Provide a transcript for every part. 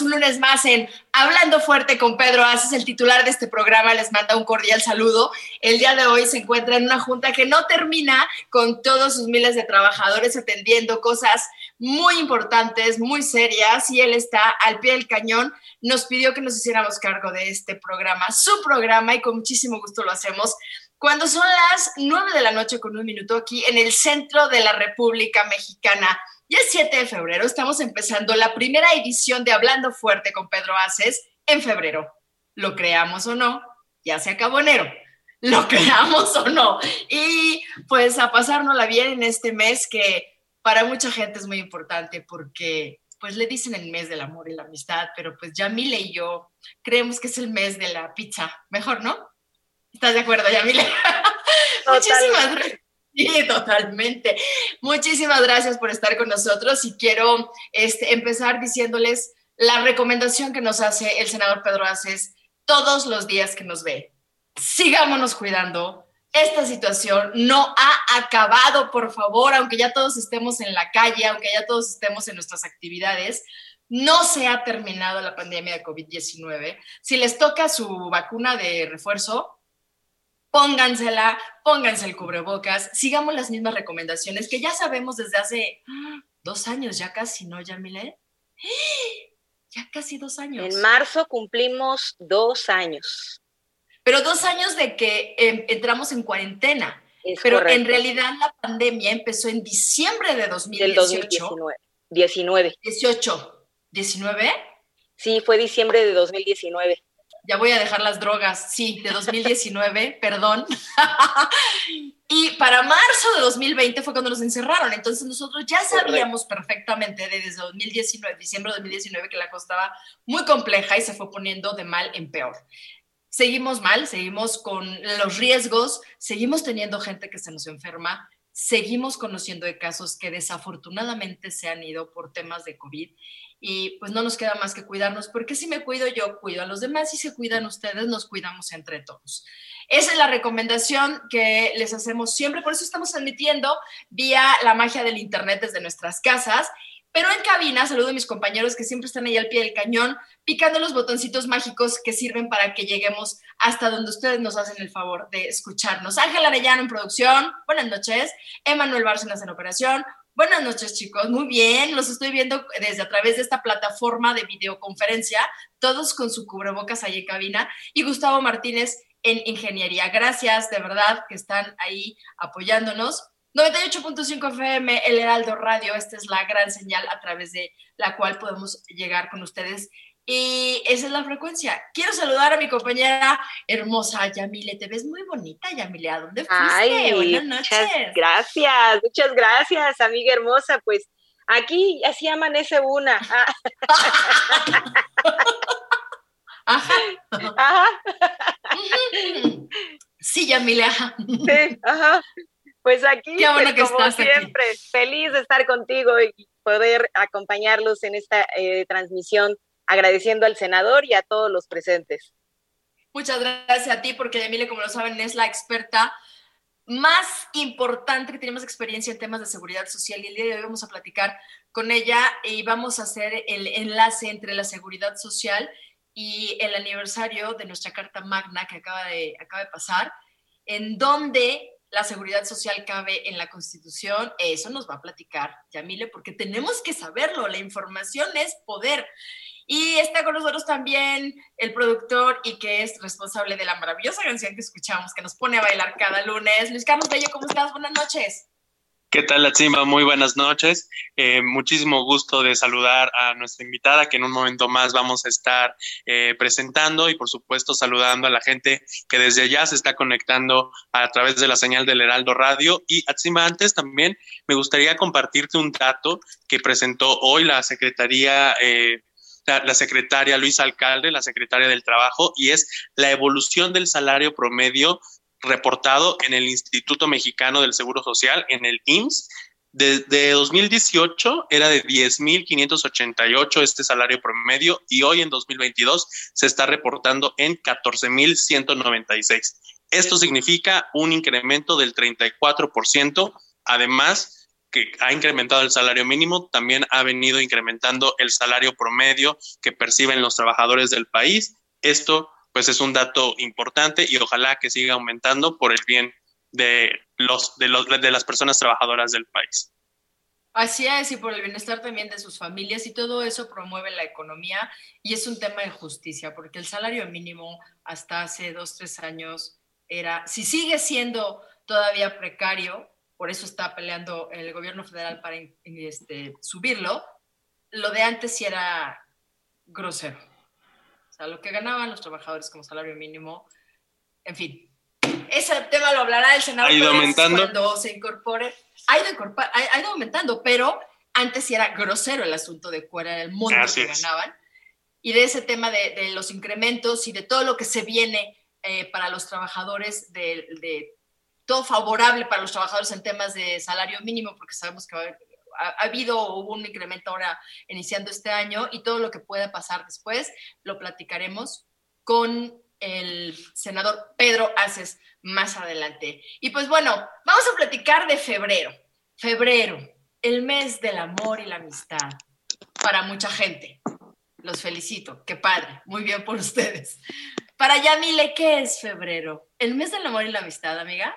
Un lunes más en Hablando Fuerte con Pedro Haces, el titular de este programa. Les manda un cordial saludo. El día de hoy se encuentra en una junta que no termina con todos sus miles de trabajadores atendiendo cosas muy importantes, muy serias, y él está al pie del cañón. Nos pidió que nos hiciéramos cargo de este programa, su programa, y con muchísimo gusto lo hacemos. Cuando son las nueve de la noche con un minuto aquí en el centro de la República Mexicana. Ya es 7 de febrero, estamos empezando la primera edición de Hablando Fuerte con Pedro Aces en febrero. Lo creamos o no, ya se acabó enero. Lo creamos o no. Y pues a pasárnosla bien en este mes que para mucha gente es muy importante porque pues le dicen el mes del amor y la amistad, pero pues Yamile y yo creemos que es el mes de la pizza. Mejor, ¿no? ¿Estás de acuerdo, Yamile? Muchísimas gracias. Sí, totalmente. Muchísimas gracias por estar con nosotros y quiero este, empezar diciéndoles la recomendación que nos hace el senador Pedro Aces todos los días que nos ve. Sigámonos cuidando. Esta situación no ha acabado, por favor, aunque ya todos estemos en la calle, aunque ya todos estemos en nuestras actividades. No se ha terminado la pandemia de COVID-19. Si les toca su vacuna de refuerzo, póngansela, pónganse el cubrebocas, sigamos las mismas recomendaciones que ya sabemos desde hace ¡ah! dos años, ya casi, ¿no, Yamile? Ya casi dos años. En marzo cumplimos dos años. Pero dos años de que eh, entramos en cuarentena. Es Pero correcto. en realidad la pandemia empezó en diciembre de 2018. Del 2019. 19. 18. ¿19? Sí, fue diciembre de 2019. Ya voy a dejar las drogas, sí, de 2019, perdón. y para marzo de 2020 fue cuando nos encerraron. Entonces nosotros ya sabíamos perfectamente de desde 2019, diciembre de 2019, que la cosa estaba muy compleja y se fue poniendo de mal en peor. Seguimos mal, seguimos con los riesgos, seguimos teniendo gente que se nos enferma, seguimos conociendo de casos que desafortunadamente se han ido por temas de COVID y pues no nos queda más que cuidarnos, porque si me cuido yo, cuido a los demás y si se cuidan ustedes, nos cuidamos entre todos. Esa es la recomendación que les hacemos siempre, por eso estamos transmitiendo vía la magia del Internet desde nuestras casas. Pero en cabina, saludo a mis compañeros que siempre están ahí al pie del cañón, picando los botoncitos mágicos que sirven para que lleguemos hasta donde ustedes nos hacen el favor de escucharnos. Ángel Arellano en producción, buenas noches. Emanuel Bárcenas en operación, Buenas noches, chicos. Muy bien, los estoy viendo desde a través de esta plataforma de videoconferencia, todos con su cubrebocas ahí en cabina, y Gustavo Martínez en ingeniería. Gracias, de verdad, que están ahí apoyándonos. 98.5 FM, El Heraldo Radio, esta es la gran señal a través de la cual podemos llegar con ustedes. Y esa es la frecuencia. Quiero saludar a mi compañera hermosa Yamile. Te ves muy bonita, Yamile. ¿A dónde fuiste? Ay, Buenas muchas noches. gracias, muchas gracias, amiga hermosa. Pues aquí así amanece una. Ah, Ajá. ajá. Sí, Yamile. Sí, ajá. Pues aquí, Qué bueno pues, que como estás aquí. siempre, feliz de estar contigo y poder acompañarlos en esta eh, transmisión, agradeciendo al senador y a todos los presentes. Muchas gracias a ti, porque Yamile, como lo saben, es la experta más importante que tenemos experiencia en temas de seguridad social y el día de hoy vamos a platicar con ella y vamos a hacer el enlace entre la seguridad social y el aniversario de nuestra Carta Magna que acaba de, acaba de pasar, en donde la seguridad social cabe en la Constitución. Eso nos va a platicar Yamile, porque tenemos que saberlo, la información es poder. Y está con nosotros también el productor y que es responsable de la maravillosa canción que escuchamos, que nos pone a bailar cada lunes. Luis Carlos Bello, ¿cómo estás? Buenas noches. ¿Qué tal, Latzimba? Muy buenas noches. Eh, muchísimo gusto de saludar a nuestra invitada, que en un momento más vamos a estar eh, presentando y, por supuesto, saludando a la gente que desde allá se está conectando a través de la señal del Heraldo Radio. Y, Atzimba, antes también me gustaría compartirte un dato que presentó hoy la Secretaría. Eh, la, secretaria Luisa Alcalde, la secretaria del Trabajo, y es la evolución del salario promedio reportado en el Instituto Mexicano del Seguro Social, en el IMSS. Desde 2018 era de 10.588 este salario promedio y hoy en 2022 se está reportando en 14.196. Esto significa un incremento del 34%. Además, que ha incrementado el salario mínimo, también ha venido incrementando el salario promedio que perciben los trabajadores del país. Esto pues es un dato importante y ojalá que siga aumentando por el bien de, los, de, los, de las personas trabajadoras del país. Así es, y por el bienestar también de sus familias, y todo eso promueve la economía y es un tema de justicia, porque el salario mínimo hasta hace dos, tres años era, si sigue siendo todavía precario, por eso está peleando el gobierno federal para este, subirlo, lo de antes sí era grosero. O sea, lo que ganaban los trabajadores como salario mínimo, en fin. Ese tema lo hablará el senador ha ido aumentando. cuando se incorpore. Ha ido, ha, ha ido, aumentando, pero antes sí era grosero el asunto de cuál era el monto Así que es. ganaban. Y de ese tema de, de, los incrementos y de todo lo que se viene eh, para los trabajadores, de, de, todo favorable para los trabajadores en temas de salario mínimo, porque sabemos que va a haber ha, ha, habido hubo un incremento ahora iniciando este año y todo lo que pueda pasar después lo platicaremos con el senador Pedro Aces más adelante. Y pues bueno, vamos a platicar de febrero. Febrero, el mes del amor y la amistad para mucha gente. Los felicito, qué padre, muy bien por ustedes. Para Yamile, ¿qué es febrero? ¿El mes del amor y la amistad, amiga?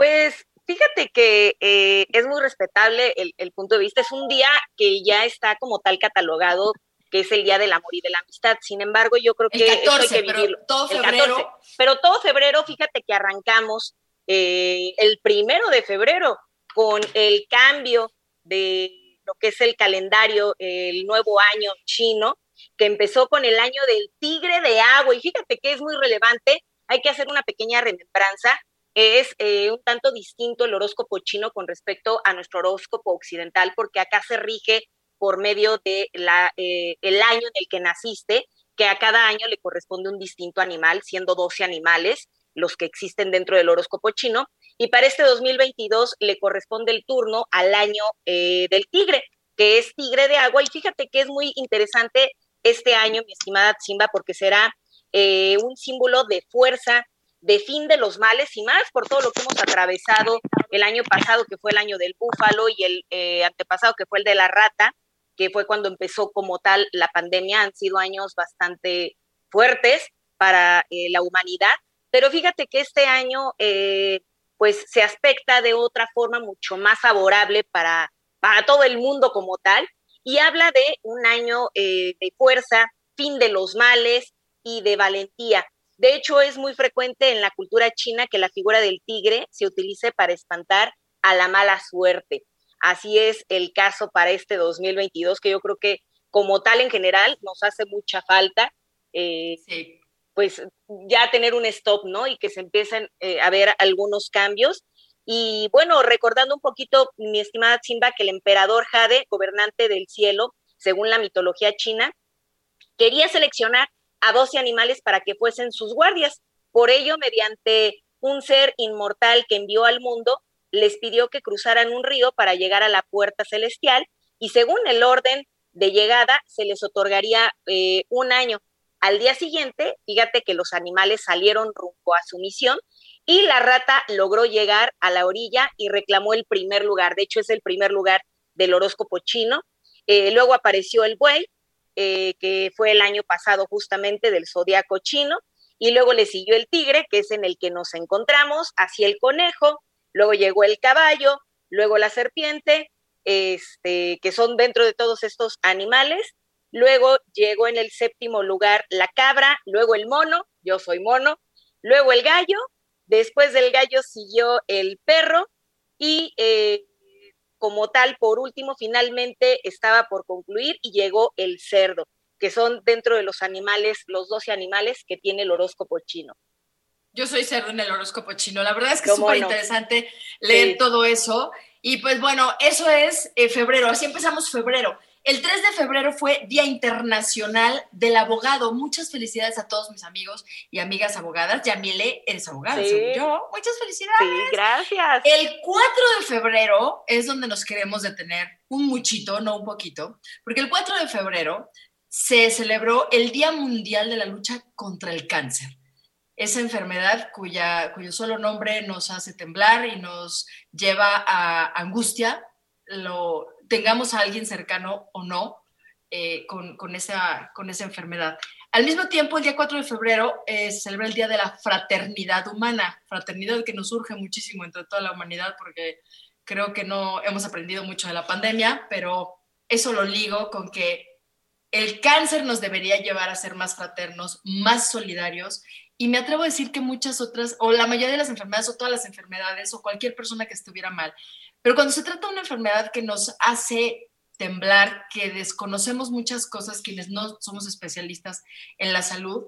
Pues Fíjate que eh, es muy respetable el, el, punto de vista. Es un día que ya está como tal catalogado, que es el Día del Amor y de la Amistad. Sin embargo, yo creo que el 14, esto hay que vivirlo. Pero todo febrero. El 14. Pero todo febrero, fíjate que arrancamos eh, el primero de febrero con el cambio de lo que es el calendario, el nuevo año chino, que empezó con el año del tigre de agua. Y fíjate que es muy relevante. Hay que hacer una pequeña remembranza es eh, un tanto distinto el horóscopo chino con respecto a nuestro horóscopo occidental, porque acá se rige por medio de la, eh, el año en el que naciste, que a cada año le corresponde un distinto animal, siendo 12 animales los que existen dentro del horóscopo chino, y para este 2022 le corresponde el turno al año eh, del tigre, que es tigre de agua, y fíjate que es muy interesante este año, mi estimada Simba, porque será eh, un símbolo de fuerza, de fin de los males y más por todo lo que hemos atravesado el año pasado, que fue el año del búfalo, y el eh, antepasado, que fue el de la rata, que fue cuando empezó como tal la pandemia. Han sido años bastante fuertes para eh, la humanidad, pero fíjate que este año eh, pues se aspecta de otra forma mucho más favorable para, para todo el mundo como tal, y habla de un año de fuerza, fin de los males y de valentía. De hecho, es muy frecuente en la cultura china que la figura del tigre se utilice para espantar a la mala suerte. Así es el caso para este 2022, que yo creo que como tal en general nos hace mucha falta, eh, sí. pues ya tener un stop, ¿no? Y que se empiecen eh, a ver algunos cambios. Y bueno, recordando un poquito, mi estimada Simba, que el emperador Jade, gobernante del cielo, según la mitología china, quería seleccionar a 12 animales para que fuesen sus guardias. Por ello, mediante un ser inmortal que envió al mundo, les pidió que cruzaran un río para llegar a la puerta celestial y según el orden de llegada se les otorgaría eh, un año. Al día siguiente, fíjate que los animales salieron rumbo a su misión y la rata logró llegar a la orilla y reclamó el primer lugar. De hecho, es el primer lugar del horóscopo chino. Eh, luego apareció el buey, eh, que fue el año pasado justamente del zodiaco chino. Y luego le siguió el tigre, que es en el que nos encontramos, así el conejo, luego llegó el caballo, luego la serpiente, este, que son dentro de todos estos animales. Luego llegó en el séptimo lugar la cabra, luego el mono, yo soy mono, luego el gallo, después del gallo siguió el perro y eh, como tal, por último, finalmente estaba por concluir y llegó el cerdo, que son dentro de los animales, los 12 animales que tiene el horóscopo chino. Yo soy cerdo en el horóscopo chino. La verdad es que es ¿Cómo súper no? interesante leer Sí. todo eso. Y pues bueno, eso es eh, febrero. Así empezamos febrero. El 3 de febrero fue Día Internacional del Abogado. Muchas felicidades a todos mis amigos y amigas abogadas. Yamile, eres abogada, Sí. según yo. Muchas felicidades. Sí, gracias. El 4 de febrero es donde nos queremos detener un muchito, no un poquito, porque el 4 de febrero se celebró el Día Mundial de la Lucha contra el Cáncer. Esa enfermedad cuya, cuyo solo nombre nos hace temblar y nos lleva a angustia, lo, tengamos a alguien cercano o no eh, con, con esa, con esa enfermedad. Al mismo tiempo, el día 4 de febrero eh, se celebra el Día de la Fraternidad Humana, fraternidad que nos surge muchísimo entre toda la humanidad porque creo que no hemos aprendido mucho de la pandemia, pero eso lo ligo con que el cáncer nos debería llevar a ser más fraternos, más solidarios y me atrevo a decir que muchas otras, o la mayoría de las enfermedades, o todas las enfermedades, o cualquier persona que estuviera mal, pero cuando se trata de una enfermedad que nos hace temblar, que desconocemos muchas cosas quienes no somos especialistas en la salud,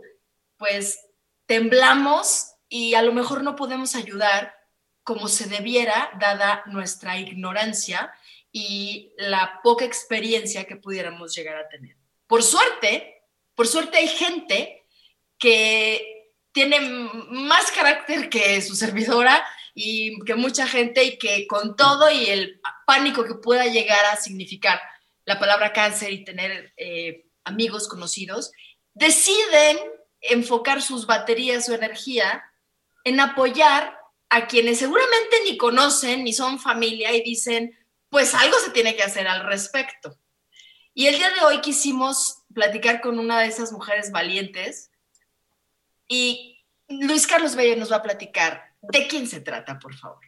pues temblamos y a lo mejor no podemos ayudar como se debiera, dada nuestra ignorancia y la poca experiencia que pudiéramos llegar a tener. Por suerte, por suerte hay gente que tiene más carácter que su servidora y que mucha gente y que con todo y el pánico que pueda llegar a significar la palabra cáncer y tener eh, amigos conocidos, deciden enfocar sus baterías, su energía en apoyar a quienes seguramente ni conocen ni son familia y dicen, pues algo se tiene que hacer al respecto. Y el día de hoy quisimos platicar con una de esas mujeres valientes y Luis Carlos Bello nos va a platicar de quién se trata, por favor.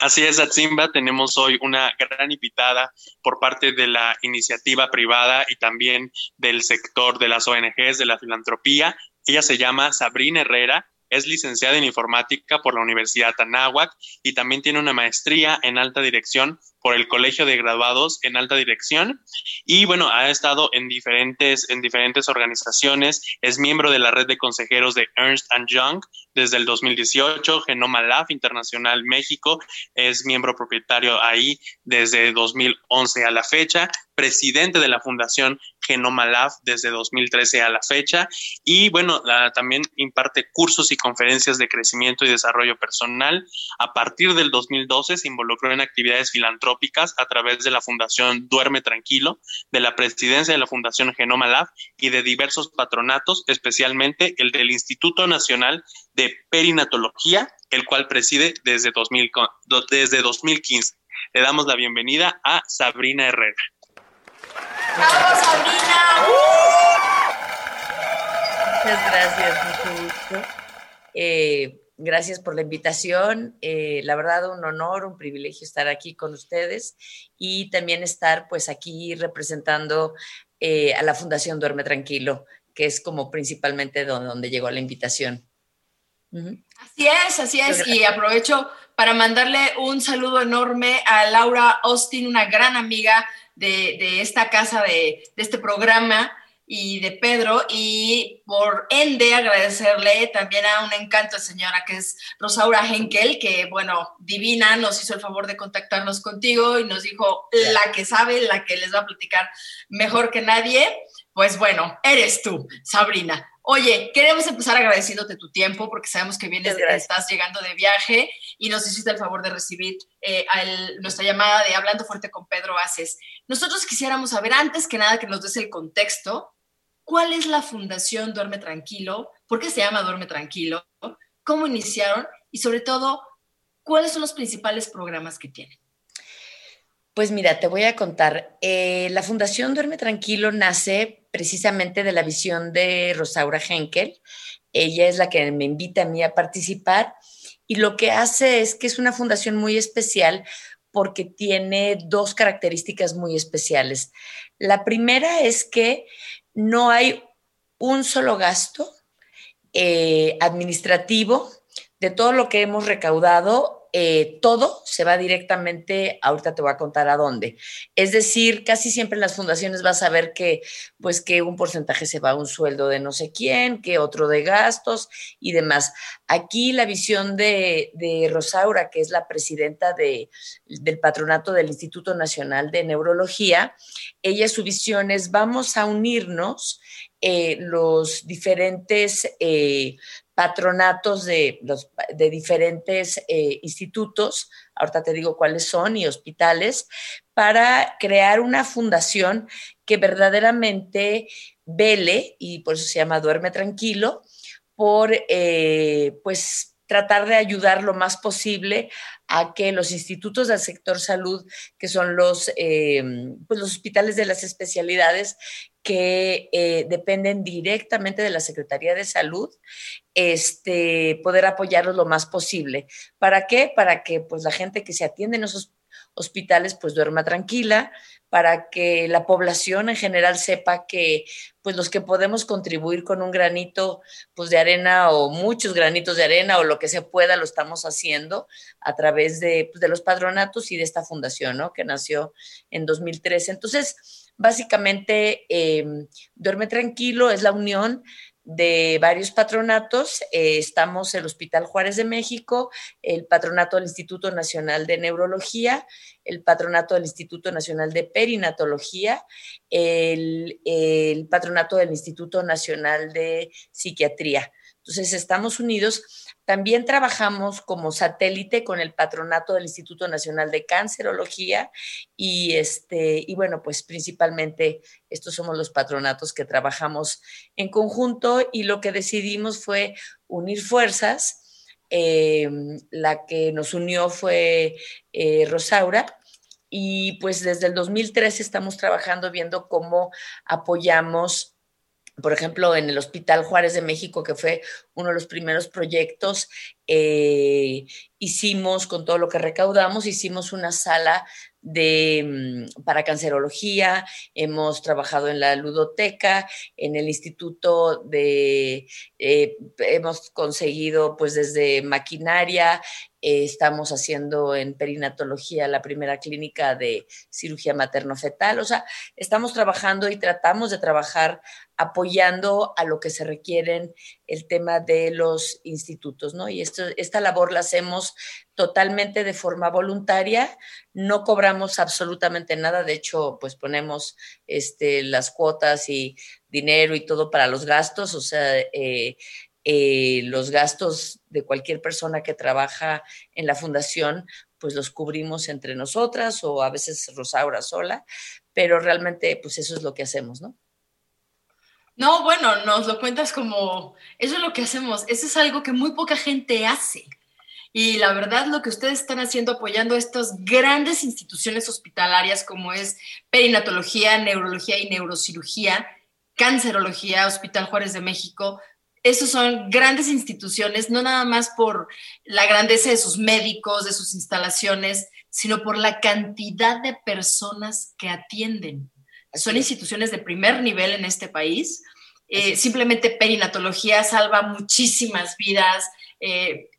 Así es, Atzimba, tenemos hoy una gran invitada por parte de la iniciativa privada y también del sector de las ONGs, de la filantropía. Ella se llama Sabrina Herrera, es licenciada en informática por la Universidad Anáhuac y también tiene una maestría en alta dirección por el Colegio de Graduados en Alta Dirección. Y bueno, ha estado en diferentes, en diferentes organizaciones, es miembro de la red de consejeros de Ernst Young desde el 2018, Genoma Lab Internacional México, es miembro propietario ahí desde 2011 a la fecha, presidente de la Fundación Genoma Lab desde 2013 a la fecha. Y bueno, la, también imparte cursos y conferencias de crecimiento y desarrollo personal. A partir del 2012 se involucró en actividades filantrópicas a través de la Fundación Duerme Tranquilo, de la presidencia de la Fundación Genoma Lab y de diversos patronatos, especialmente el del Instituto Nacional de Perinatología, el cual preside desde, 2000, desde 2015. Le damos la bienvenida a Sabrina Herrera. ¡Vamos, Sabrina! Muchas gracias, mucho gusto. Eh, gracias por la invitación. Eh, la verdad, un honor, un privilegio estar aquí con ustedes y también estar pues aquí representando eh, a la Fundación Duerme Tranquilo, que es como principalmente donde, donde llegó la invitación. Uh -huh. Así es, así es. Y aprovecho para mandarle un saludo enorme a Laura Austin, una gran amiga de, de esta casa, de, de este programa y de Pedro y por ende agradecerle también a un encanto señora que es Rosaura Henkel, que bueno, divina, nos hizo el favor de contactarnos contigo y nos dijo la que sabe, la que les va a platicar mejor que nadie, Pues bueno, eres tú, Sabrina. Oye, queremos empezar agradeciéndote tu tiempo porque sabemos que vienes, estás llegando de viaje y nos hiciste el favor de recibir eh, al- nuestra llamada de Hablando Fuerte con Pedro Aces. Nosotros quisiéramos saber, antes que nada, que nos des el contexto, ¿cuál es la Fundación Duerme Tranquilo? ¿Por qué se llama Duerme Tranquilo? ¿Cómo iniciaron? Y sobre todo, ¿cuáles son los principales programas que tienen? Pues mira, te voy a contar. Eh, la Fundación Duerme Tranquilo nace precisamente de la visión de Rosaura Henkel. Ella es la que me invita a mí a participar y lo que hace es que es una fundación muy especial porque tiene dos características muy especiales. La primera es que no hay un solo gasto eh, administrativo de todo lo que hemos recaudado, eh, todo se va directamente, ahorita te voy a contar a dónde. Es decir, casi siempre en las fundaciones vas a ver que, pues, que un porcentaje se va a un sueldo de no sé quién, que otro de gastos y demás. Aquí la visión de, Rosaura, que es la presidenta de, del patronato del Instituto Nacional de Neurología, ella su visión es vamos a unirnos eh, los diferentes eh, patronatos de, los, de diferentes eh, institutos, ahorita te digo cuáles son, y hospitales, para crear una fundación que verdaderamente vele, y por eso se llama Duerme Tranquilo, por eh, pues tratar de ayudar lo más posible a que los institutos del sector salud, que son los, eh, pues los hospitales de las especialidades que eh, dependen directamente de la Secretaría de Salud, este, poder apoyarlos lo más posible. ¿Para qué? Para que pues, la gente que se atiende en esos hospitales pues duerma tranquila, para que la población en general sepa que pues los que podemos contribuir con un granito pues de arena o muchos granitos de arena o lo que se pueda lo estamos haciendo a través de, pues, de los padronatos y de esta fundación, ¿no? Que nació en 2013. Entonces, básicamente, eh, Duerme Tranquilo es la unión de varios patronatos. Eh, estamos el Hospital Juárez de México, el patronato del Instituto Nacional de Neurología, el patronato del Instituto Nacional de Perinatología, el, el patronato del Instituto Nacional de Psiquiatría. Entonces, estamos unidos. También trabajamos como satélite con el patronato del Instituto Nacional de Cancerología y, este, y bueno, pues principalmente estos somos los patronatos que trabajamos en conjunto y lo que decidimos fue unir fuerzas. Eh, la que nos unió fue eh, Rosaura y pues desde el 2013 estamos trabajando viendo cómo apoyamos por ejemplo, en el Hospital Juárez de México, que fue uno de los primeros proyectos, eh, hicimos, con todo lo que recaudamos, hicimos una sala de, para cancerología, hemos trabajado en la ludoteca, en el instituto de, eh, hemos conseguido pues desde maquinaria, eh, estamos haciendo en perinatología la primera clínica de cirugía materno-fetal, o sea, estamos trabajando y tratamos de trabajar apoyando a lo que se requieren el tema de los institutos, ¿no? Y esto, esta labor la hacemos totalmente de forma voluntaria, no cobramos absolutamente nada, de hecho, pues ponemos este, las cuotas y dinero y todo para los gastos, o sea, eh, eh, los gastos de cualquier persona que trabaja en la fundación, pues los cubrimos entre nosotras o a veces Rosaura sola, pero realmente pues eso es lo que hacemos, ¿no? No, bueno, nos lo cuentas como, eso es lo que hacemos, eso es algo que muy poca gente hace. Y la verdad, lo que ustedes están haciendo apoyando estas grandes instituciones hospitalarias como es perinatología, neurología y neurocirugía, cancerología, Hospital Juárez de México, esos son grandes instituciones, no nada más por la grandeza de sus médicos, de sus instalaciones, sino por la cantidad de personas que atienden. Son instituciones de primer nivel en este país. Eh, simplemente perinatología salva muchísimas vidas, eh,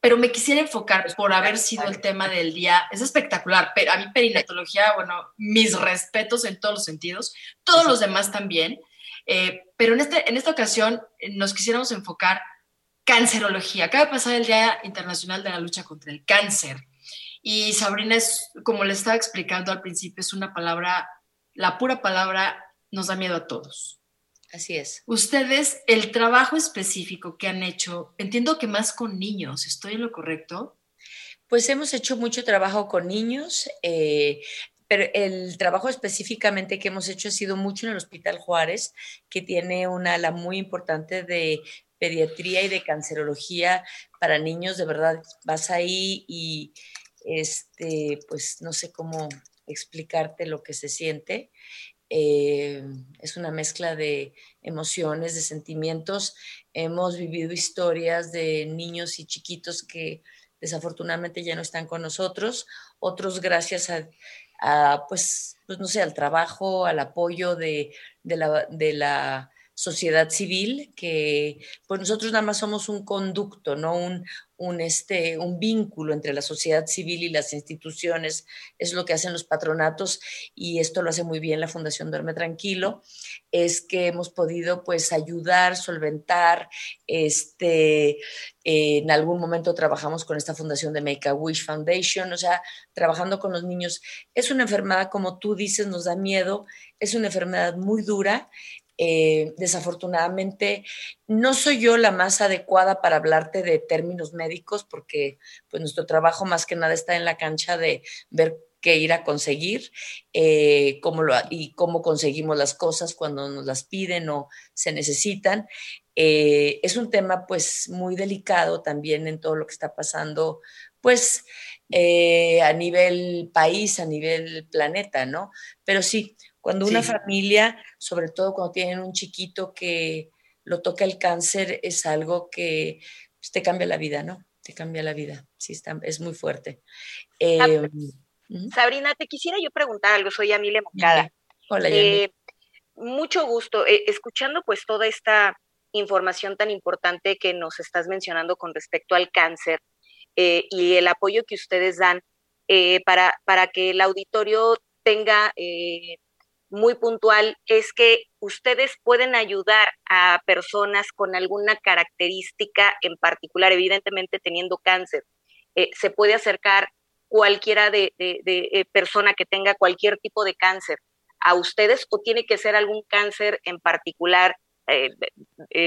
pero me quisiera enfocar por haber sido el tema del día. Es espectacular, pero a mí perinatología, bueno, mis respetos en todos los sentidos, todos los demás también. Eh, pero en, este, en esta ocasión eh, nos quisiéramos enfocar cancerología. Acaba de pasar el Día Internacional de la Lucha contra el Cáncer. Y Sabrina, es, como le estaba explicando al principio, es una palabra, la pura palabra nos da miedo a todos. Así es. Ustedes, el trabajo específico que han hecho, entiendo que más con niños, ¿estoy en lo correcto? Pues hemos hecho mucho trabajo con niños, eh, pero el trabajo específicamente que hemos hecho ha sido mucho en el Hospital Juárez, que tiene una ala muy importante de pediatría y de cancerología para niños. De verdad, vas ahí y este, pues no sé cómo explicarte lo que se siente. Eh, es una mezcla de emociones, de sentimientos. Hemos vivido historias de niños y chiquitos que desafortunadamente ya no están con nosotros, otros gracias a, a, pues, pues no sé, al trabajo, al apoyo de, de, la, de la sociedad civil, que pues nosotros nada más somos un conducto, no un, un, este, un vínculo entre la sociedad civil y las instituciones, es lo que hacen los patronatos y esto lo hace muy bien la Fundación Duerme Tranquilo, es que hemos podido pues ayudar, solventar, este, eh, en algún momento trabajamos con esta fundación de Make a Wish Foundation, o sea, trabajando con los niños. Es una enfermedad, como tú dices, nos da miedo, es una enfermedad muy dura eh, desafortunadamente, no soy yo la más adecuada para hablarte de términos médicos porque pues, nuestro trabajo más que nada está en la cancha de ver qué ir a conseguir eh, cómo lo, y cómo conseguimos las cosas cuando nos las piden o se necesitan. Eh, es un tema pues muy delicado también en todo lo que está pasando pues a nivel país, a nivel planeta, ¿no? Pero sí, cuando una Sí. familia, sobre todo cuando tienen un chiquito que lo toca el cáncer, es algo que pues, te cambia la vida, ¿no? Te cambia la vida. Sí, está, es muy fuerte. Eh, Ah, ujú. Sabrina, te quisiera yo preguntar algo, soy Amile Moncada. Hola, Yami. Eh, mucho gusto. Eh, escuchando pues toda esta información tan importante que nos estás mencionando con respecto al cáncer eh, y el apoyo que ustedes dan para, para que el auditorio tenga eh, muy puntual, es que ustedes pueden ayudar a personas con alguna característica en particular, evidentemente teniendo cáncer. Eh, se puede acercar cualquiera de, de, eh, persona que tenga cualquier tipo de cáncer a ustedes o tiene que ser algún cáncer en particular, eh,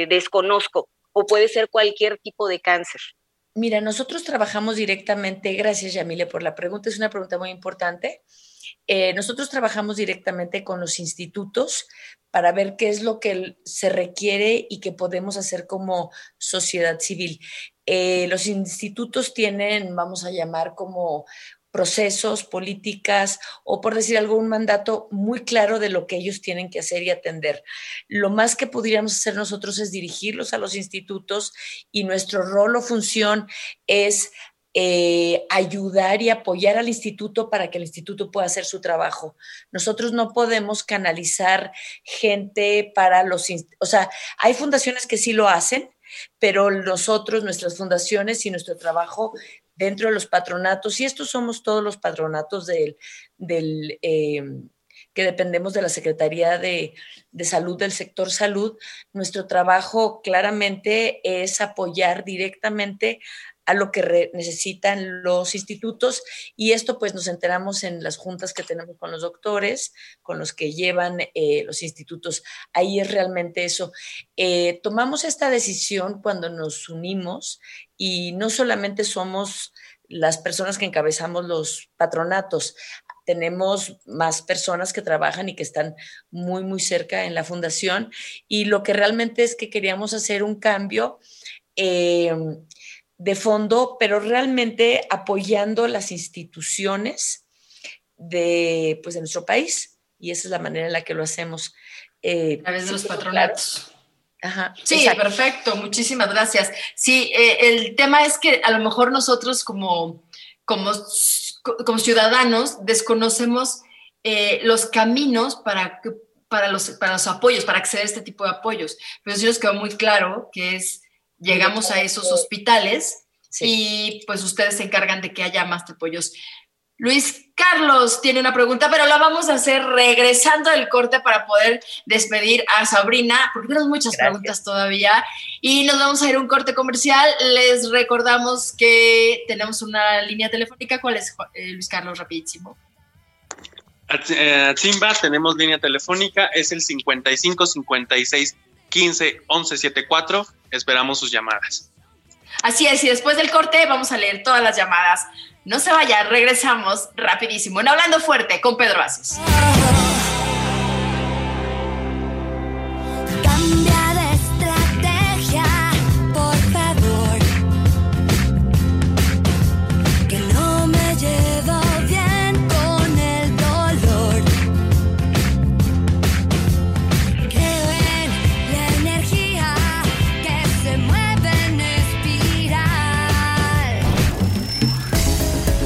desconozco, o puede ser cualquier tipo de cáncer. Mira, nosotros trabajamos directamente, gracias Yamile por la pregunta, es una pregunta muy importante. Eh, nosotros trabajamos directamente con los institutos para ver qué es lo que se requiere y que podemos hacer como sociedad civil. Eh, los institutos tienen, vamos a llamar como procesos, políticas o por decir algo, un mandato muy claro de lo que ellos tienen que hacer y atender. Lo más que pudiéramos hacer nosotros es dirigirlos a los institutos y nuestro rol o función es eh, ayudar y apoyar al instituto para que el instituto pueda hacer su trabajo. Nosotros no podemos canalizar gente para los, o sea, hay fundaciones que sí lo hacen, pero nosotros, nuestras fundaciones y nuestro trabajo dentro de los patronatos, y estos somos todos los patronatos del, del eh, que dependemos de la Secretaría de, de, Salud, del sector salud, nuestro trabajo claramente es apoyar directamente a lo que necesitan los institutos y esto pues nos enteramos en las juntas que tenemos con los doctores, con los que llevan eh, los institutos. Ahí es realmente eso. Eh, tomamos esta decisión cuando nos unimos y no solamente somos las personas que encabezamos los patronatos, tenemos más personas que trabajan y que están muy, muy cerca en la fundación y lo que realmente es que queríamos hacer un cambio. Eh, de fondo, pero realmente apoyando las instituciones de, pues, de nuestro país. Y esa es la manera en la que lo hacemos. Eh, a través de los patronatos. Ajá, sí, exacto. perfecto, muchísimas gracias. Sí, eh, el tema es que a lo mejor nosotros como, como, como ciudadanos desconocemos eh, los caminos para, para, los, para los apoyos, para acceder a este tipo de apoyos. Pero sí nos quedó muy claro que es llegamos a esos hospitales sí. y pues ustedes se encargan de que haya más apoyos. Luis Carlos tiene una pregunta, pero la vamos a hacer regresando del corte para poder despedir a Sabrina, porque tenemos muchas Gracias. preguntas todavía. Y nos vamos a ir a un corte comercial. Les recordamos que tenemos una línea telefónica. ¿Cuál es, eh, Luis Carlos? Rapidísimo. A Simba tenemos línea telefónica, es el 55 56 15 11 74. Esperamos sus llamadas. Así es, y después del corte vamos a leer todas las llamadas. No se vaya, regresamos rapidísimo en Hablando Fuerte con Pedro Aces.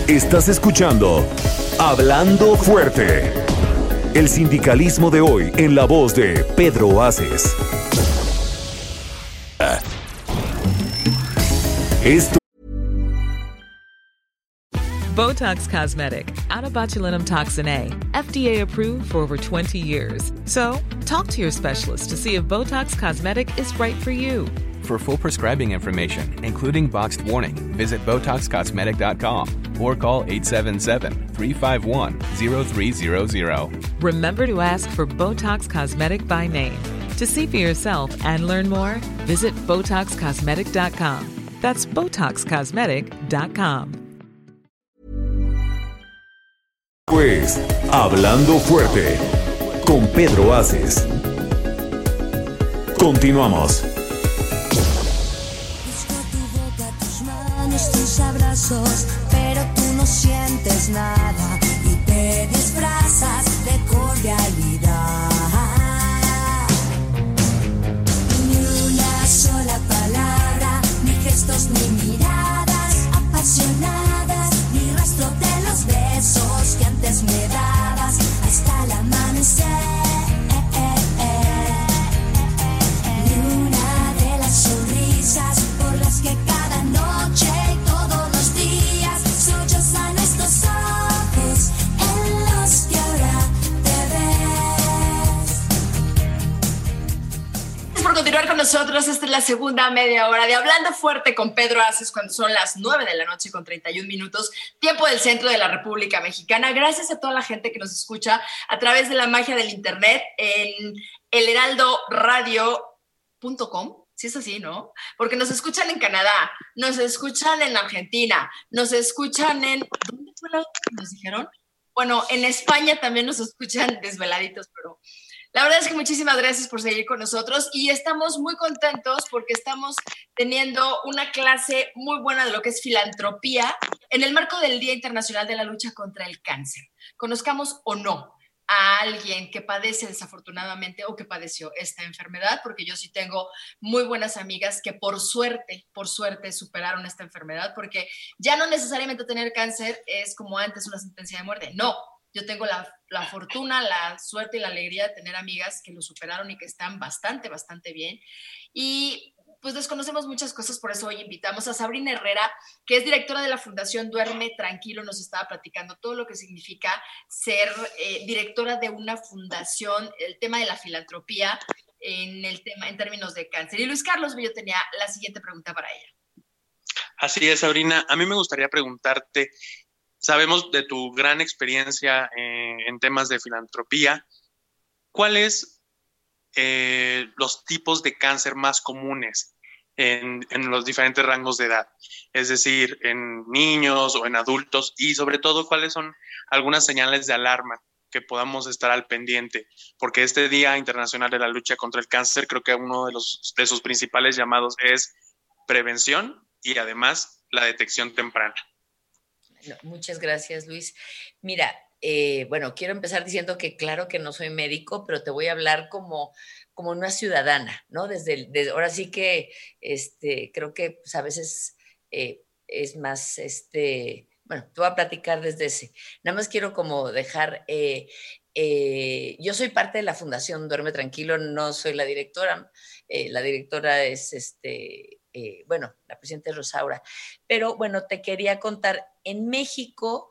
Estás escuchando Hablando Fuerte. El sindicalismo de hoy en la voz de Pedro Aces. Esto Botox Cosmetic, out of botulinum toxin A, FDA approved for over 20 years. So, talk to your specialist to see if Botox Cosmetic is right for you. For full prescribing information, including boxed warning, visit BotoxCosmetic.com or call 877-351-0300. Remember to ask for Botox Cosmetic by name. To see for yourself and learn more, visit BotoxCosmetic.com. That's BotoxCosmetic.com. es Hablando Fuerte con Pedro Aces. Continuamos. Tus abrazos, pero tú no sientes nada y te disfrazas de cordialidad. Nosotros. Esta es la segunda media hora de Hablando Fuerte con Pedro Aces cuando son las 9 de la noche con 31 minutos, tiempo del centro de la República Mexicana. Gracias a toda la gente que nos escucha a través de la magia del Internet en elheraldoradio.com. Si es así, ¿no? Porque nos escuchan en Canadá, nos escuchan en Argentina, nos escuchan en... ¿Dónde fue la otra que nos dijeron? Bueno, en España también nos escuchan desveladitos, pero la verdad es que muchísimas gracias por seguir con nosotros y estamos muy contentos porque estamos teniendo una clase muy buena de lo que es filantropía en el marco del Día Internacional de la Lucha contra el Cáncer. Conozcamos o no a alguien que padece desafortunadamente o que padeció esta enfermedad, porque yo sí tengo muy buenas amigas que por suerte, por suerte superaron esta enfermedad, porque ya no necesariamente tener cáncer es como antes una sentencia de muerte, no, yo tengo la, la, fortuna, la suerte y la alegría de tener amigas que lo superaron y que están bastante, bastante bien. Y pues desconocemos muchas cosas, por eso hoy invitamos a Sabrina Herrera, que es directora de la Fundación Duerme Tranquilo, nos estaba platicando todo lo que significa ser eh, directora de una fundación, el tema de la filantropía en el tema en términos de cáncer. Y Luis Carlos yo tenía la siguiente pregunta para ella. Así es, Sabrina. A mí me gustaría preguntarte, sabemos de tu gran experiencia eh, en temas de filantropía. ¿Cuáles eh, los tipos de cáncer más comunes en, en, los diferentes rangos de edad? Es decir, en niños o en adultos y sobre todo, ¿cuáles son algunas señales de alarma que podamos estar al pendiente? Porque este Día Internacional de la Lucha contra el Cáncer, creo que uno de, los, de sus principales llamados es prevención y además la detección temprana. Muchas gracias, Luis. Mira, eh, bueno, quiero empezar diciendo que claro que no soy médico, pero te voy a hablar como, como una ciudadana, ¿no? Desde, ahora sí que este, creo que pues, a veces eh, es más, este, bueno, te voy a platicar desde ese. Nada más quiero como dejar, eh, yo soy parte de la Fundación Duerme Tranquilo, no soy la directora, la directora es este, bueno, la presidenta es Rosaura. Pero bueno, te quería contar, en México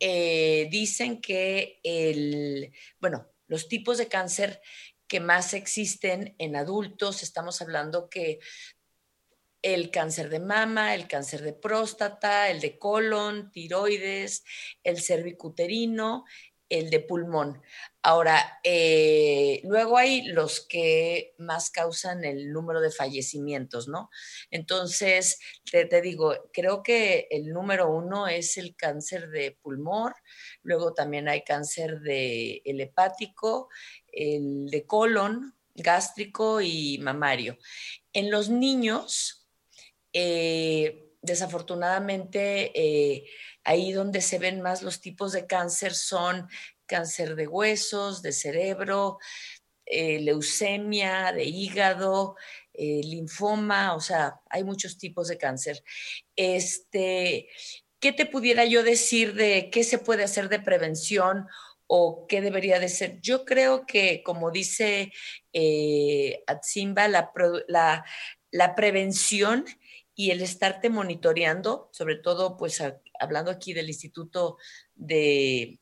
eh, dicen que el, bueno, los tipos de cáncer que más existen en adultos, estamos hablando que el cáncer de mama, el cáncer de próstata, el de colon, tiroides, el cervicuterino, el de pulmón. Ahora, eh, luego hay los que más causan el número de fallecimientos, ¿no? Entonces, te, te digo, creo que el número uno es el cáncer de pulmón, luego también hay cáncer de el hepático, el de colon, gástrico y mamario. En los niños, eh, desafortunadamente, eh, ahí donde se ven más los tipos de cáncer son cáncer de huesos, de cerebro, eh, leucemia, de hígado, eh, linfoma, o sea, hay muchos tipos de cáncer. Este, ¿Qué te pudiera yo decir de qué se puede hacer de prevención o qué debería de ser? Yo creo que, como dice eh, Atsimba, la, la prevención y el estarte monitoreando, sobre todo, pues hablando aquí del Instituto de,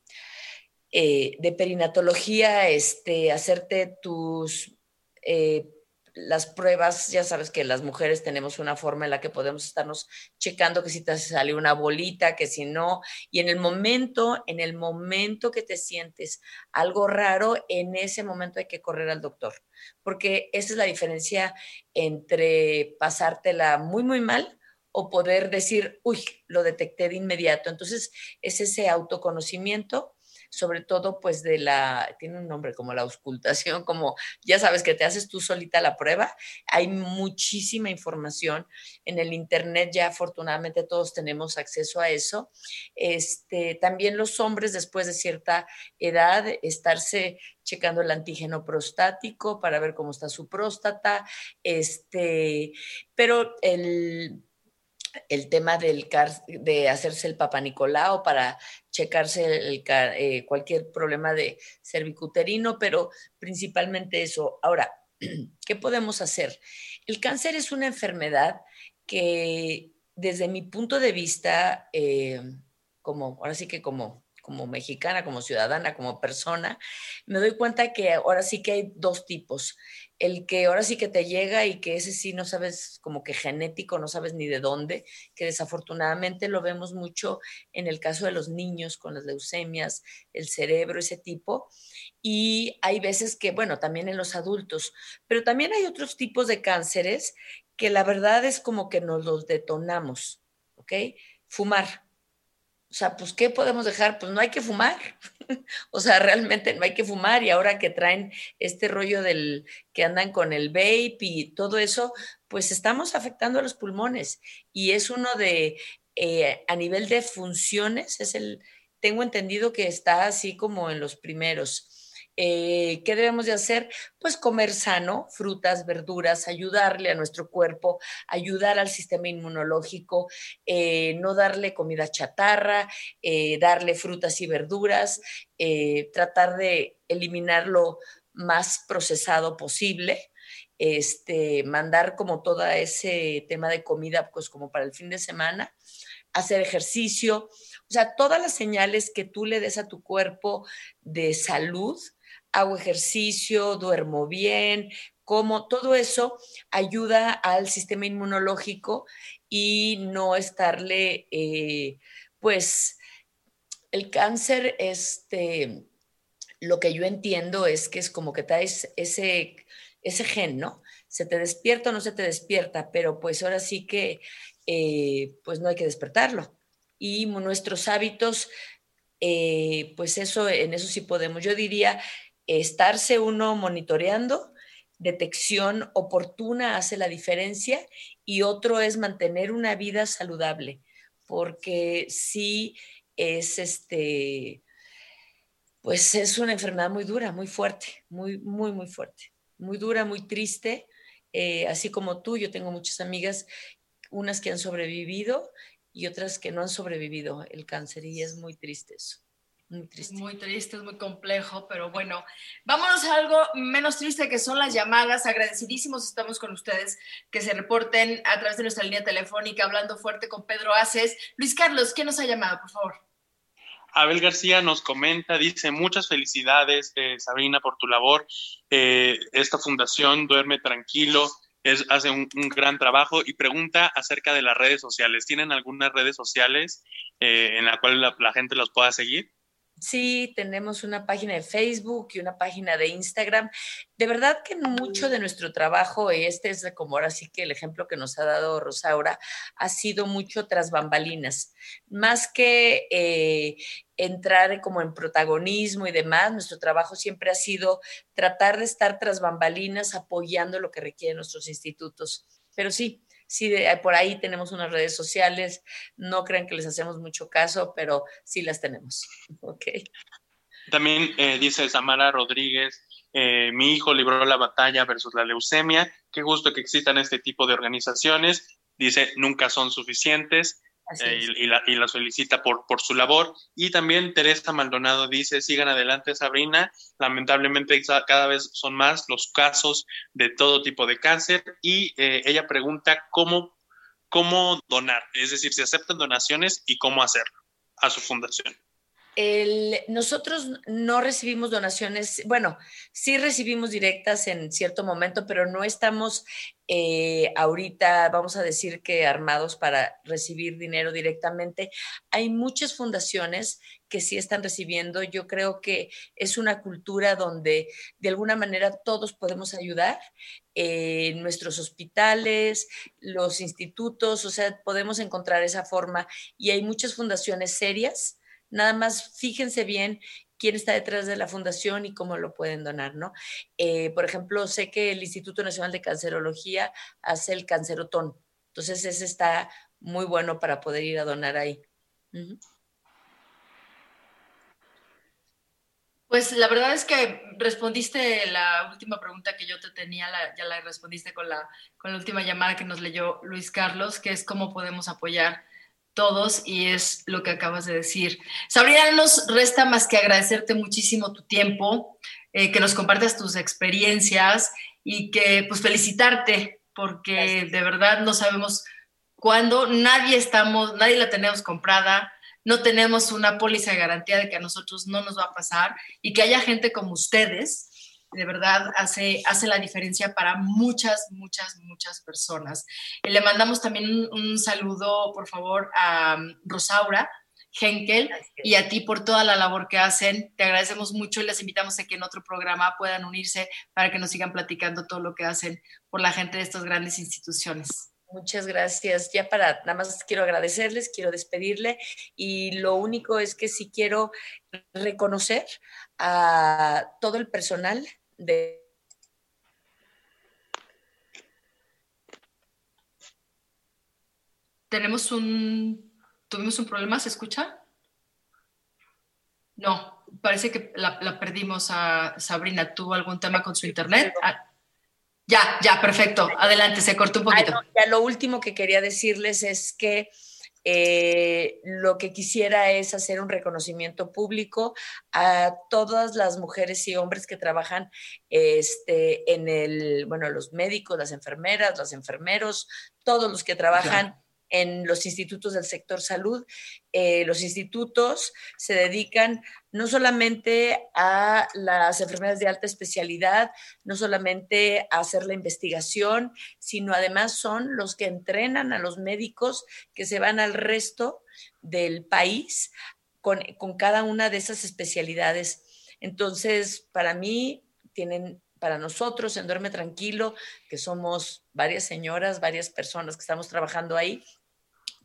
eh, de Perinatología, este, hacerte tus, eh, las pruebas, ya sabes que las mujeres tenemos una forma en la que podemos estarnos checando que si te sale una bolita, que si no, y en el momento, en el momento que te sientes algo raro, en ese momento hay que correr al doctor, porque esa es la diferencia entre pasártela muy, muy mal o poder decir, uy, lo detecté de inmediato. Entonces, es ese autoconocimiento, sobre todo pues de la, tiene un nombre como la auscultación, como ya sabes que te haces tú solita la prueba. Hay muchísima información en el Internet, ya afortunadamente todos tenemos acceso a eso. Este, también los hombres después de cierta edad, estarse checando el antígeno prostático para ver cómo está su próstata, este, pero el, el tema del de hacerse el papanicolao para checarse el eh, cualquier problema de cervicuterino, pero principalmente eso. Ahora, ¿qué podemos hacer? El cáncer es una enfermedad que desde mi punto de vista, eh, como ahora sí que como, como mexicana, como ciudadana, como persona, me doy cuenta que ahora sí que hay dos tipos. El que ahora sí que te llega y que ese sí no sabes como que genético, no sabes ni de dónde, que desafortunadamente lo vemos mucho en el caso de los niños con las leucemias, el cerebro, ese tipo. Y hay veces que, bueno, también en los adultos, pero también hay otros tipos de cánceres que la verdad es como que nos los detonamos, ¿ok? Fumar. O sea, pues, ¿qué podemos dejar? Pues no hay que fumar. o sea, realmente no hay que fumar. Y ahora que traen este rollo del que andan con el vape y todo eso, pues estamos afectando a los pulmones. Y es uno de, eh, a nivel de funciones, es el, tengo entendido que está así como en los primeros. Eh, ¿Qué debemos de hacer? Pues comer sano, frutas, verduras, ayudarle a nuestro cuerpo, ayudar al sistema inmunológico, eh, no darle comida chatarra, eh, darle frutas y verduras, tratar de eliminar lo más procesado posible, este, mandar como todo ese tema de comida, pues como para el fin de semana, hacer ejercicio, o sea, todas las señales que tú le des a tu cuerpo de salud, hago ejercicio, duermo bien, como todo eso ayuda al sistema inmunológico y no estarle, eh, pues, el cáncer, este, lo que yo entiendo es que es como que traes ese, ese gen, ¿no? Se te despierta o no se te despierta, pero pues ahora sí que, eh, pues no hay que despertarlo. Y nuestros hábitos, eh, pues eso, en eso sí podemos. Yo diría, estarse uno monitoreando, detección oportuna hace la diferencia y otro es mantener una vida saludable, porque sí es este, pues es una enfermedad muy dura, muy fuerte, muy, muy, muy fuerte, muy dura, muy triste. Eh, así como tú, yo tengo muchas amigas, unas que han sobrevivido y otras que no han sobrevivido el cáncer y es muy triste eso. Muy triste. Es muy triste, es muy complejo, pero bueno, vámonos a algo menos triste que son las llamadas. Agradecidísimos estamos con ustedes que se reporten a través de nuestra línea telefónica hablando fuerte con Pedro Aces. Luis Carlos, ¿quién nos ha llamado, por favor? Abel García nos comenta, dice, muchas felicidades, eh, Sabrina, por tu labor. Eh, esta fundación Duerme Tranquilo es, hace un, un, gran trabajo y pregunta acerca de las redes sociales. ¿Tienen algunas redes sociales eh, en la cual la, la gente los pueda seguir? Sí, tenemos una página de Facebook y una página de Instagram. De verdad que mucho de nuestro trabajo, y este es como ahora sí que el ejemplo que nos ha dado Rosaura, ha sido mucho tras bambalinas. Más que eh, entrar como en protagonismo y demás, nuestro trabajo siempre ha sido tratar de estar tras bambalinas apoyando lo que requieren nuestros institutos. Pero sí, sí, de- por ahí tenemos unas redes sociales, no crean que les hacemos mucho caso, pero sí las tenemos. También eh, dice Samara Rodríguez, eh, mi hijo libró la batalla versus la leucemia. Qué gusto que existan este tipo de organizaciones. Dice, nunca son suficientes. Eh, y, y la- y las felicita por, por su labor. Y también Teresa Maldonado dice, sigan adelante Sabrina, lamentablemente ca- cada vez son más los casos de todo tipo de cáncer y eh, ella pregunta cómo, cómo donar, es decir, si aceptan donaciones y cómo hacerlo a su fundación. El- nosotros no recibimos donaciones, bueno, sí recibimos directas en cierto momento, pero no estamos eh, ahorita, vamos a decir que armados para recibir dinero directamente. Hay muchas fundaciones que sí están recibiendo. Yo creo que es una cultura donde de alguna manera todos podemos ayudar. Eh, nuestros hospitales, los institutos, o sea, podemos encontrar esa forma y hay muchas fundaciones serias Nada más fíjense bien quién está detrás de la fundación y cómo lo pueden donar, ¿no? Eh, por ejemplo, sé que el Instituto Nacional de Cancerología hace el cancerotón. Entonces, ese está muy bueno para poder ir a donar ahí. Pues la verdad es que respondiste la última pregunta que yo te tenía, ya la respondiste con la, con la última llamada que nos leyó Luis Carlos, que es cómo podemos apoyar todos y es lo que acabas de decir. Sabrina, no nos resta más que agradecerte muchísimo tu tiempo, eh, que nos compartas tus experiencias y que pues felicitarte porque de verdad no sabemos cuándo, nadie estamos, nadie la tenemos comprada, no tenemos una póliza de garantía de que a nosotros no nos va a pasar y que haya gente como ustedes, de verdad hace, hace la diferencia para muchas, muchas, muchas personas. Y le mandamos también un, un saludo, por favor, a um, Rosaura Henkel y a ti por toda la labor que hacen. Te agradecemos mucho y les invitamos a que en otro programa puedan unirse para que nos sigan platicando todo lo que hacen por la gente de estas grandes instituciones. Muchas gracias. Ya para, nada más quiero agradecerles, quiero despedirle y lo único es que sí quiero reconocer a todo el personal de Tenemos un, tuvimos un problema, ¿se escucha? No, parece que la, la perdimos a Sabrina. ¿Tuvo algún tema con su internet? Ah, ya, ya, perfecto. Adelante, se cortó un Ay, poquito. no, ya lo último que quería decirles es que eh, lo que quisiera es hacer un reconocimiento público a todas las mujeres y hombres que trabajan este, en el, bueno, los médicos, las enfermeras, los enfermeros, todos los que trabajan en los institutos del sector salud. Eh, los institutos se dedican no solamente a las enfermedades de alta especialidad, no solamente a hacer la investigación, sino además son los que entrenan a los médicos que se van al resto del país con, con cada una de esas especialidades. Entonces, para mí, tienen para nosotros en Duerme Tranquilo, que somos varias señoras, varias personas que estamos trabajando ahí,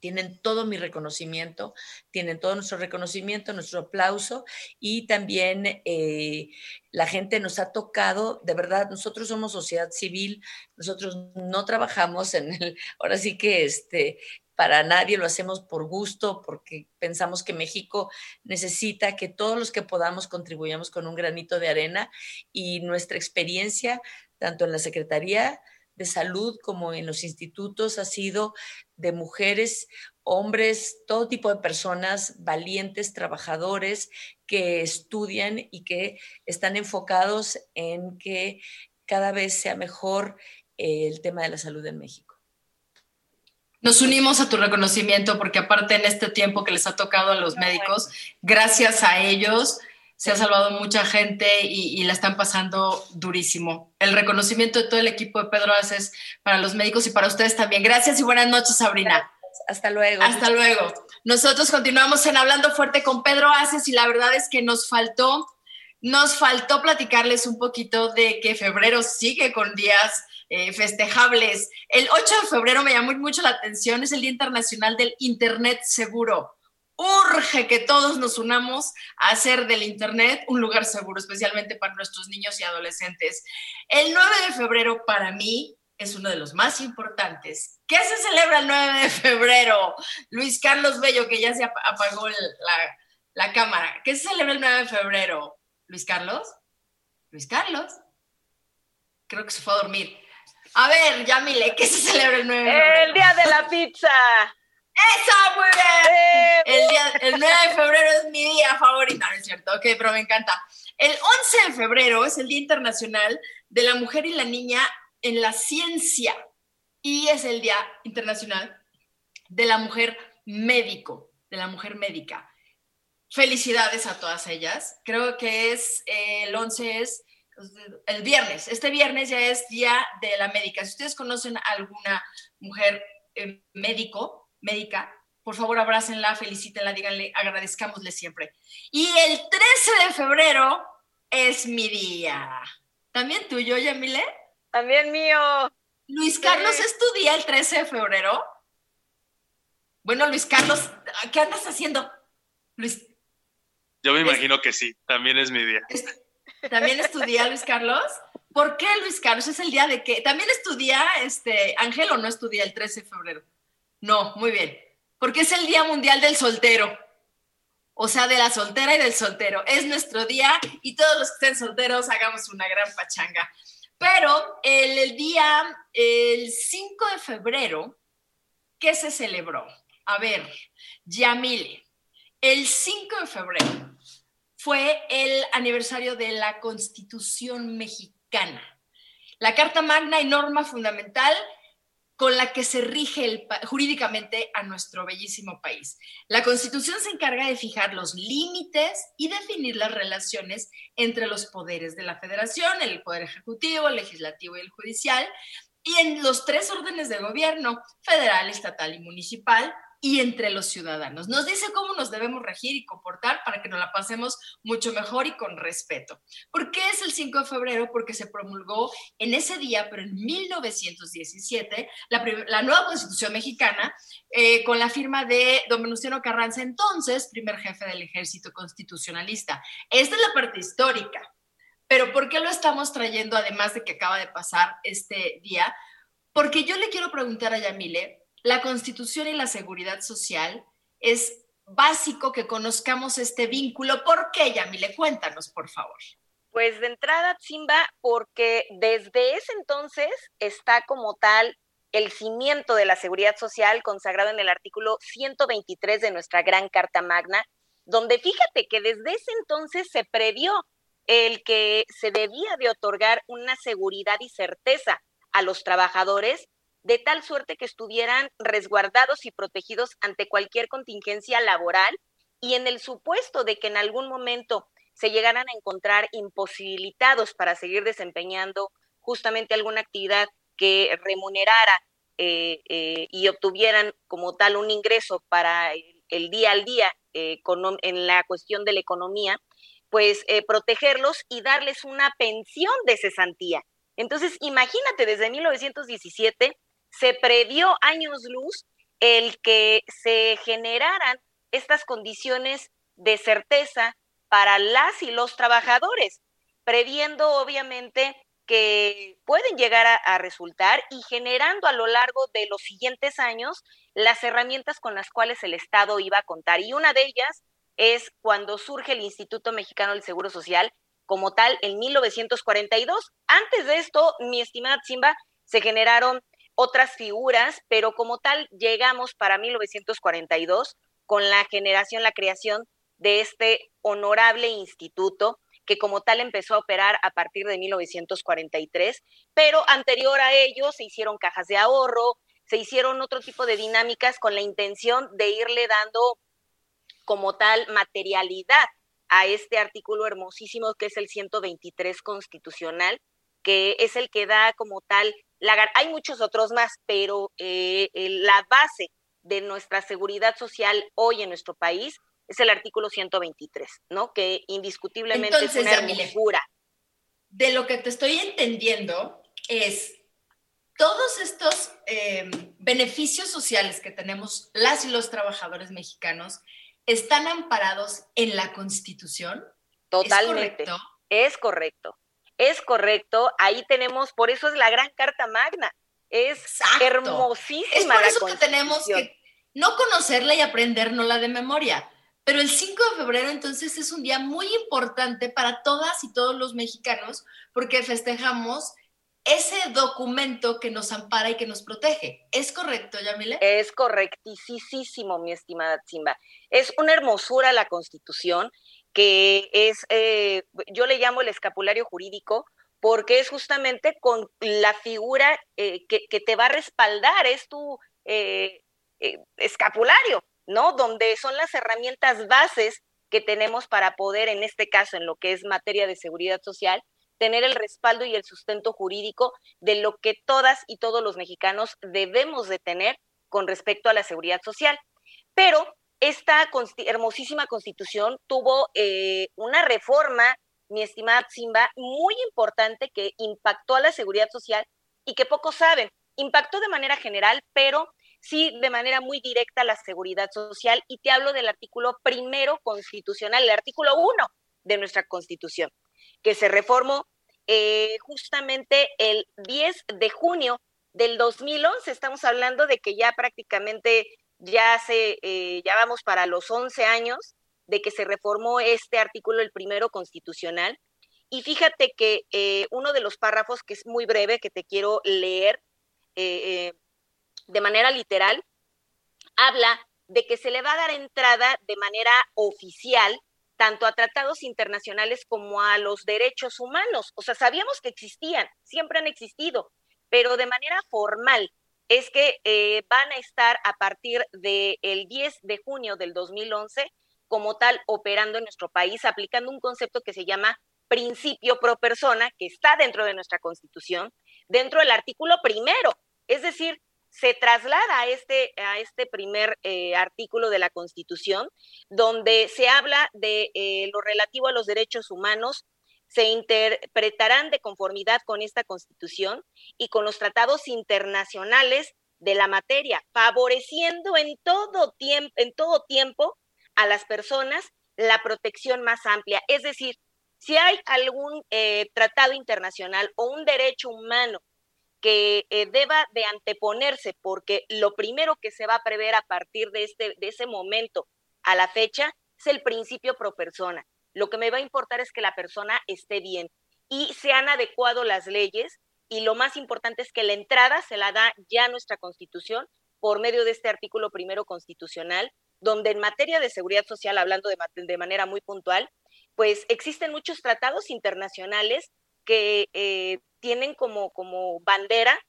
tienen todo mi reconocimiento, tienen todo nuestro reconocimiento, nuestro aplauso y también eh, la gente nos ha tocado, de verdad, nosotros somos sociedad civil, nosotros no trabajamos en el, ahora sí que este, para nadie lo hacemos por gusto, porque pensamos que México necesita que todos los que podamos contribuyamos con un granito de arena y nuestra experiencia, tanto en la Secretaría de salud como en los institutos ha sido de mujeres, hombres, todo tipo de personas valientes, trabajadores que estudian y que están enfocados en que cada vez sea mejor eh, el tema de la salud en México. Nos unimos a tu reconocimiento porque aparte en este tiempo que les ha tocado a los médicos, gracias a ellos se ha salvado mucha gente y, y, la están pasando durísimo. El reconocimiento de todo el equipo de Pedro Aces para los médicos y para ustedes también. Gracias y buenas noches, Sabrina. Hasta luego. Hasta luego. Nosotros continuamos en Hablando Fuerte con Pedro Aces y la verdad es que nos faltó, nos faltó platicarles un poquito de que febrero sigue con días eh, festejables. El 8 de febrero me llamó mucho la atención, es el Día Internacional del Internet Seguro. Urge que todos nos unamos a hacer del Internet un lugar seguro, especialmente para nuestros niños y adolescentes. El 9 de febrero para mí es uno de los más importantes. ¿Qué se celebra el 9 de febrero? Luis Carlos Bello, que ya se ap- apagó la, la cámara. ¿Qué se celebra el 9 de febrero? Luis Carlos. Luis Carlos. Creo que se fue a dormir. A ver, Yamile, ¿qué se celebra el 9 de febrero? El día de la pizza. ¡Eso, muy bien! ¡Eh! El, día, el 9 de febrero es mi día favorito, ¿no es cierto? Ok, pero me encanta. El 11 de febrero es el Día Internacional de la Mujer y la Niña en la Ciencia y es el Día Internacional de la Mujer Médico, de la Mujer Médica. Felicidades a todas ellas. Creo que es eh, el 11 es el viernes. Este viernes ya es Día de la Médica. Si ustedes conocen a alguna mujer eh, médico, médica, por favor abrácenla, felicítenla, díganle, agradezcámosle siempre. Y el 13 de febrero es mi día. ¿También tuyo, Yamile? También mío. Luis Carlos, ¿es tu día el 13 de febrero? Bueno, Luis Carlos, ¿qué andas haciendo? Luis, Yo me Es- imagino que sí, también es mi día. ¿también es tu día, Luis Carlos? ¿Por qué, Luis Carlos? ¿Es el día de qué? ¿También es tu día, este, Ángel, o no es tu día el 13 de febrero? No, muy bien. Porque es el Día Mundial del Soltero. O sea, de la soltera y del soltero. Es nuestro día y todos los que estén solteros hagamos una gran pachanga. Pero el, día, el 5 de febrero, ¿qué se celebró? A ver, Yamile, el 5 de febrero fue el aniversario de la Constitución mexicana, la Carta Magna y norma fundamental con la que se rige jurídicamente a nuestro bellísimo país. La Constitución se encarga de fijar los límites y definir las relaciones entre los poderes de la Federación, el Poder Ejecutivo, el Legislativo y el Judicial, y en los tres órdenes de gobierno, federal, estatal y municipal, y entre los ciudadanos. Nos dice cómo nos debemos regir y comportar para que nos la pasemos mucho mejor y con respeto. ¿Por qué es el 5 de febrero? Porque se promulgó en ese día, pero en 1917, la, la nueva Constitución mexicana, eh, con la firma de don Venustiano Carranza, entonces primer jefe del ejército constitucionalista. Esta es la parte histórica. Pero ¿por qué lo estamos trayendo, además de que acaba de pasar este día? Porque yo le quiero preguntar a Yamile, la constitución y la seguridad social es básico que conozcamos este vínculo. ¿Por qué, Yamile? Cuéntanos, por favor. Pues de entrada, Simba, porque desde ese entonces está como tal el cimiento de la seguridad social consagrado en el artículo 123 de nuestra gran Carta Magna, donde fíjate que desde ese entonces se previó el que se debía de otorgar una seguridad y certeza a los trabajadores de tal suerte que estuvieran resguardados y protegidos ante cualquier contingencia laboral y en el supuesto de que en algún momento se llegaran a encontrar imposibilitados para seguir desempeñando justamente alguna actividad que remunerara eh, eh, y obtuvieran como tal un ingreso para el, día al día eh, en la cuestión de la economía, pues protegerlos y darles una pensión de cesantía. Entonces, imagínate, desde 1917 se previó años luz el que se generaran estas condiciones de certeza para las y los trabajadores, previendo obviamente que pueden llegar a, a resultar y generando a lo largo de los siguientes años las herramientas con las cuales el Estado iba a contar. Y una de ellas es cuando surge el Instituto Mexicano del Seguro Social como tal en 1942. Antes de esto, mi estimada Simba, se generaron otras figuras, pero como tal llegamos para 1942 con la generación, la creación de este honorable instituto que como tal empezó a operar a partir de 1943, pero anterior a ello se hicieron cajas de ahorro, se hicieron otro tipo de dinámicas con la intención de irle dando como tal materialidad a este artículo hermosísimo que es el 123 constitucional, que es el que da como tal, la, hay muchos otros más, pero eh, la base de nuestra seguridad social hoy en nuestro país es el artículo 123, ¿no? Que indiscutiblemente Entonces, es una hermosura. De lo que te estoy entendiendo es todos estos eh, beneficios sociales que tenemos las y los trabajadores mexicanos están amparados en la Constitución. Totalmente. ¿Es correcto? Es correcto. Es correcto. Ahí tenemos, por eso es la gran carta magna. Es Exacto. hermosísima Es por la eso que tenemos que no conocerla y aprendérnosla de memoria. Pero el 5 de febrero entonces es un día muy importante para todas y todos los mexicanos porque festejamos ese documento que nos ampara y que nos protege. ¿Es correcto, Yamile? Es correctísimo, mi estimada Simba. Es una hermosura la Constitución que es, eh, yo le llamo el escapulario jurídico, porque es justamente con la figura eh, que, te va a respaldar, es tu eh, escapulario, ¿no? Donde son las herramientas bases que tenemos para poder, en este caso, en lo que es materia de seguridad social, tener el respaldo y el sustento jurídico de lo que todas y todos los mexicanos debemos de tener con respecto a la seguridad social. Pero esta hermosísima constitución tuvo eh, una reforma, mi estimada Simba, muy importante que impactó a la seguridad social y que pocos saben. Impactó de manera general, pero sí de manera muy directa a la seguridad social. Y te hablo del artículo primero constitucional, el artículo uno de nuestra constitución, que se reformó eh, justamente el 10 de junio del 2011. Estamos hablando de que ya prácticamente ya hace, eh, ya vamos para los 11 años de que se reformó este artículo, el primero constitucional. Y fíjate que eh, uno de los párrafos, que es muy breve, que te quiero leer eh, de manera literal, habla de que se le va a dar entrada de manera oficial tanto a tratados internacionales como a los derechos humanos. O sea, sabíamos que existían, siempre han existido, pero de manera formal es que eh, van a estar a partir del 10 de junio del 2011 como tal operando en nuestro país, aplicando un concepto que se llama principio pro persona, que está dentro de nuestra constitución, dentro del artículo primero. Es decir, se traslada a este, este primer eh, artículo de la Constitución, donde se habla de eh, lo relativo a los derechos humanos, se interpretarán de conformidad con esta Constitución y con los tratados internacionales de la materia, favoreciendo en todo tiempo, a las personas la protección más amplia. Es decir, si hay algún eh, tratado internacional o un derecho humano que eh, deba de anteponerse, porque lo primero que se va a prever a partir de, este, de ese momento a la fecha es el principio pro persona. Lo que me va a importar es que la persona esté bien y se han adecuado las leyes y lo más importante es que la entrada se la da ya nuestra constitución por medio de este artículo primero constitucional, donde en materia de seguridad social, hablando de, manera muy puntual, pues existen muchos tratados internacionales que eh, tienen como, como bandera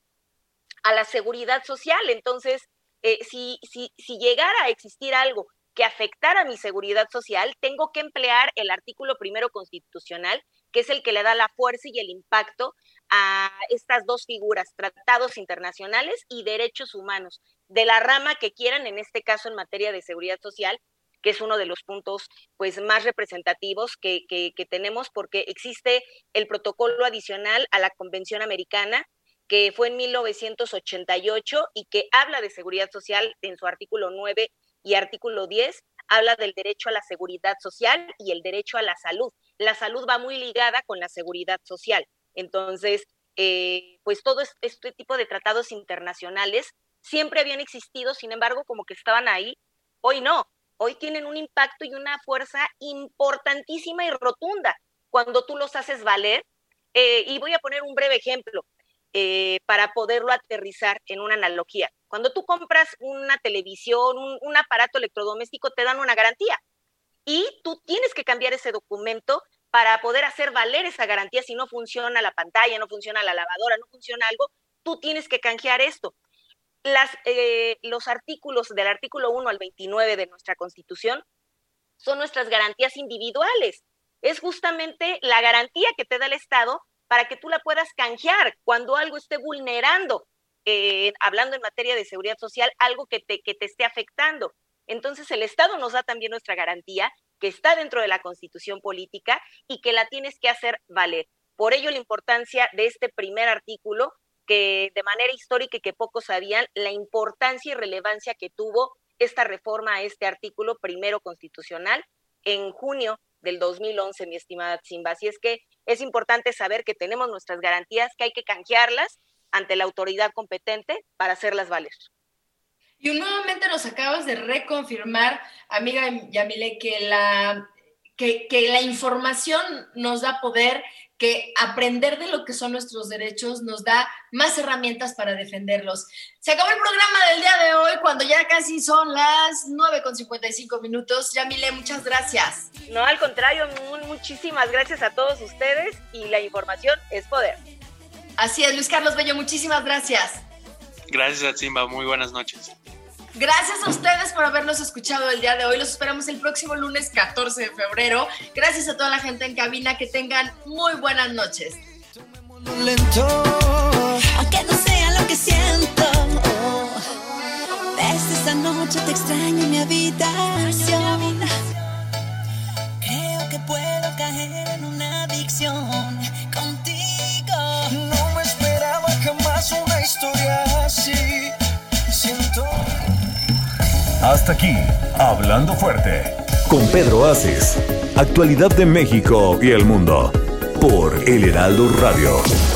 a la seguridad social. Entonces, eh, si, si, si llegara a existir algo que afectara mi seguridad social, tengo que emplear el artículo primero constitucional, que es el que le da la fuerza y el impacto a estas dos figuras, tratados internacionales y derechos humanos, de la rama que quieran, en este caso en materia de seguridad social, que es uno de los puntos pues más representativos que, que, que, tenemos porque existe el protocolo adicional a la Convención Americana que fue en 1988 y que habla de seguridad social en su artículo 9 y artículo 10, habla del derecho a la seguridad social y el derecho a la salud. La salud va muy ligada con la seguridad social. Entonces, eh, pues todo este tipo de tratados internacionales siempre habían existido, sin embargo, como que estaban ahí. Hoy no, hoy tienen un impacto y una fuerza importantísima y rotunda cuando tú los haces valer. Eh, y voy a poner un breve ejemplo eh, para poderlo aterrizar en una analogía. Cuando tú compras una televisión, un, aparato electrodoméstico, te dan una garantía y tú tienes que cambiar ese documento para poder hacer valer esa garantía. Si no funciona la pantalla, no funciona la lavadora, no funciona algo, tú tienes que canjear esto. Eh, los artículos del artículo 1 al 29 de nuestra Constitución son nuestras garantías individuales. Es justamente la garantía que te da el Estado para que tú la puedas canjear cuando algo esté vulnerando eh, hablando en materia de seguridad social, algo que te, que te esté afectando. Entonces el Estado nos da también nuestra garantía, que está dentro de la constitución política y que la tienes que hacer valer. Por ello la importancia de este primer artículo, que de manera histórica y que pocos sabían, la importancia y relevancia que tuvo esta reforma a este artículo primero constitucional en junio del 2011, mi estimada Simba. Así es que es importante saber que tenemos nuestras garantías, que hay que canjearlas ante la autoridad competente para hacerlas valer. Y nuevamente nos acabas de reconfirmar, amiga Yamile, que la, que, que la información nos da poder, que aprender de lo que son nuestros derechos nos da más herramientas para defenderlos. Se acabó el programa del día de hoy cuando ya casi son las 9 con 55 minutos. Yamile, muchas gracias. No, al contrario, muchísimas gracias a todos ustedes y la información es poder. Así es, Luis Carlos Bello, muchísimas gracias. Gracias a Simba, muy buenas noches. Gracias a ustedes por habernos escuchado el día de hoy. Los esperamos el próximo lunes 14 de febrero. Gracias a toda la gente en cabina. Que tengan muy buenas noches. Aunque no sea lo que siento. Desde esta noche te extraño en mi habitación. Creo que puedo caer en una adicción Hasta aquí, Hablando Fuerte. Con Pedro Aces. Actualidad de México y el mundo. Por El Heraldo Radio.